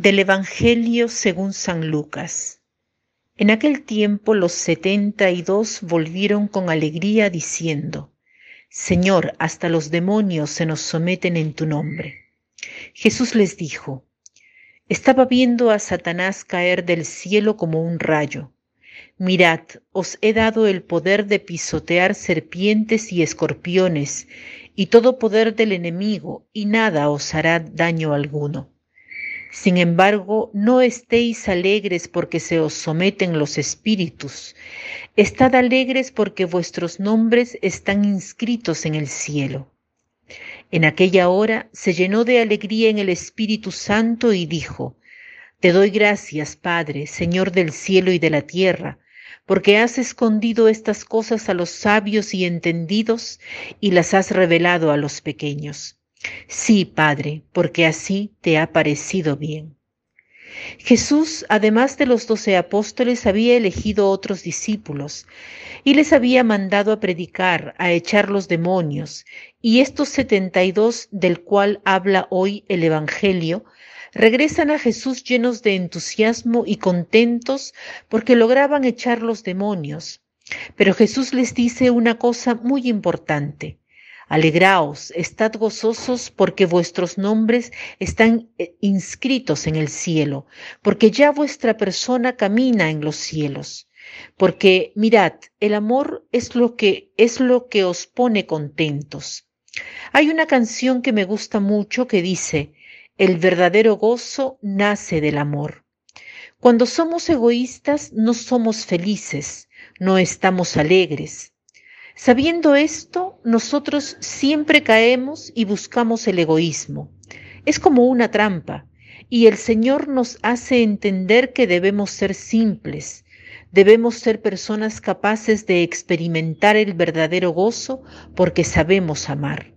Del Evangelio según San Lucas. En aquel tiempo los setenta y dos volvieron con alegría diciendo, Señor, hasta los demonios se nos someten en tu nombre. Jesús les dijo, Estaba viendo a Satanás caer del cielo como un rayo. Mirad, os he dado el poder de pisotear serpientes y escorpiones y todo poder del enemigo, y nada os hará daño alguno. Sin embargo, no estéis alegres porque se os someten los espíritus. Estad alegres porque vuestros nombres están inscritos en el cielo. En aquella hora se llenó de alegría en el Espíritu Santo y dijo, Te doy gracias, Padre, Señor del cielo y de la tierra, porque has escondido estas cosas a los sabios y entendidos y las has revelado a los pequeños. Sí, Padre, porque así te ha parecido bien. Jesús, además de los doce apóstoles, había elegido otros discípulos y les había mandado a predicar, a echar los demonios, y estos setenta y dos del cual habla hoy el Evangelio, regresan a Jesús llenos de entusiasmo y contentos porque lograban echar los demonios. Pero Jesús les dice una cosa muy importante. Alegraos, estad gozosos porque vuestros nombres están eh, inscritos en el cielo, porque ya vuestra persona camina en los cielos. Porque mirad, el amor es lo que es lo que os pone contentos. Hay una canción que me gusta mucho que dice, el verdadero gozo nace del amor. Cuando somos egoístas no somos felices, no estamos alegres. Sabiendo esto, nosotros siempre caemos y buscamos el egoísmo. Es como una trampa, y el Señor nos hace entender que debemos ser simples, debemos ser personas capaces de experimentar el verdadero gozo porque sabemos amar.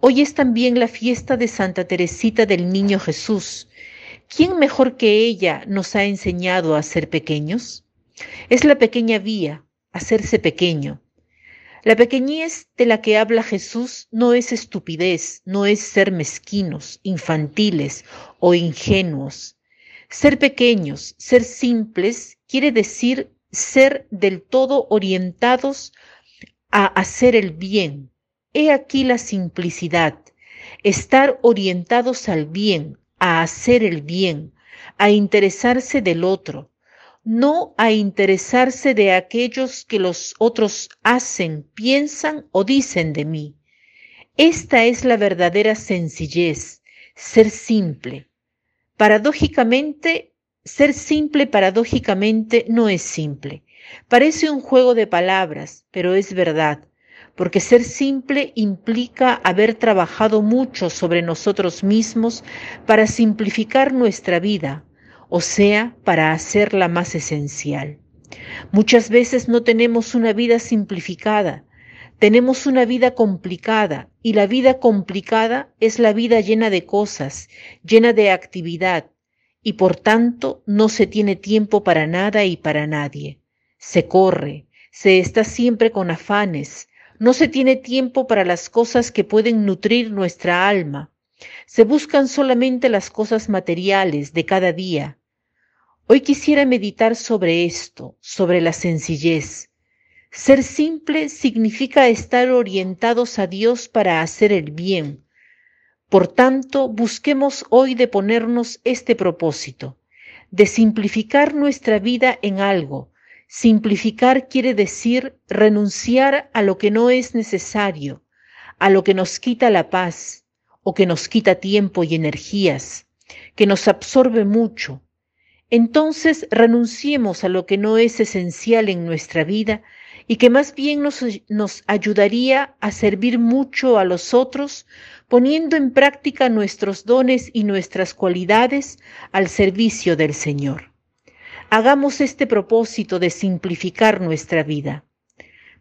Hoy es también la fiesta de Santa Teresita del Niño Jesús. ¿Quién mejor que ella nos ha enseñado a ser pequeños? Es la pequeña vía, hacerse pequeño. La pequeñez de la que habla Jesús no es estupidez, no es ser mezquinos, infantiles o ingenuos. Ser pequeños, ser simples, quiere decir ser del todo orientados a hacer el bien. He aquí la simplicidad, estar orientados al bien, a hacer el bien, a interesarse del otro, no a interesarse de aquellos que los otros hacen, piensan o dicen de mí. Esta es la verdadera sencillez, ser simple. Paradójicamente, ser simple paradójicamente no es simple. Parece un juego de palabras, pero es verdad, porque ser simple implica haber trabajado mucho sobre nosotros mismos para simplificar nuestra vida, o sea, para hacerla más esencial. Muchas veces no tenemos una vida simplificada, tenemos una vida complicada y la vida complicada es la vida llena de cosas, llena de actividad y por tanto no se tiene tiempo para nada y para nadie. Se corre, se está siempre con afanes, no se tiene tiempo para las cosas que pueden nutrir nuestra alma. Se buscan solamente las cosas materiales de cada día, Hoy quisiera meditar sobre esto, sobre la sencillez. Ser simple significa estar orientados a Dios para hacer el bien. Por tanto, busquemos hoy de ponernos este propósito, de simplificar nuestra vida en algo. Simplificar quiere decir renunciar a lo que no es necesario, a lo que nos quita la paz o que nos quita tiempo y energías, que nos absorbe mucho, entonces renunciemos a lo que no es esencial en nuestra vida y que más bien nos, nos, ayudaría a servir mucho a los otros, poniendo en práctica nuestros dones y nuestras cualidades al servicio del Señor. Hagamos este propósito de simplificar nuestra vida.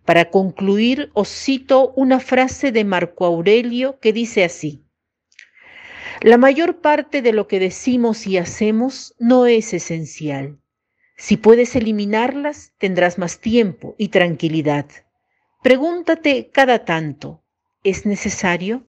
Para concluir, os cito una frase de Marco Aurelio que dice así, la mayor parte de lo que decimos y hacemos no es esencial. Si puedes eliminarlas, tendrás más tiempo y tranquilidad. Pregúntate cada tanto, ¿es necesario?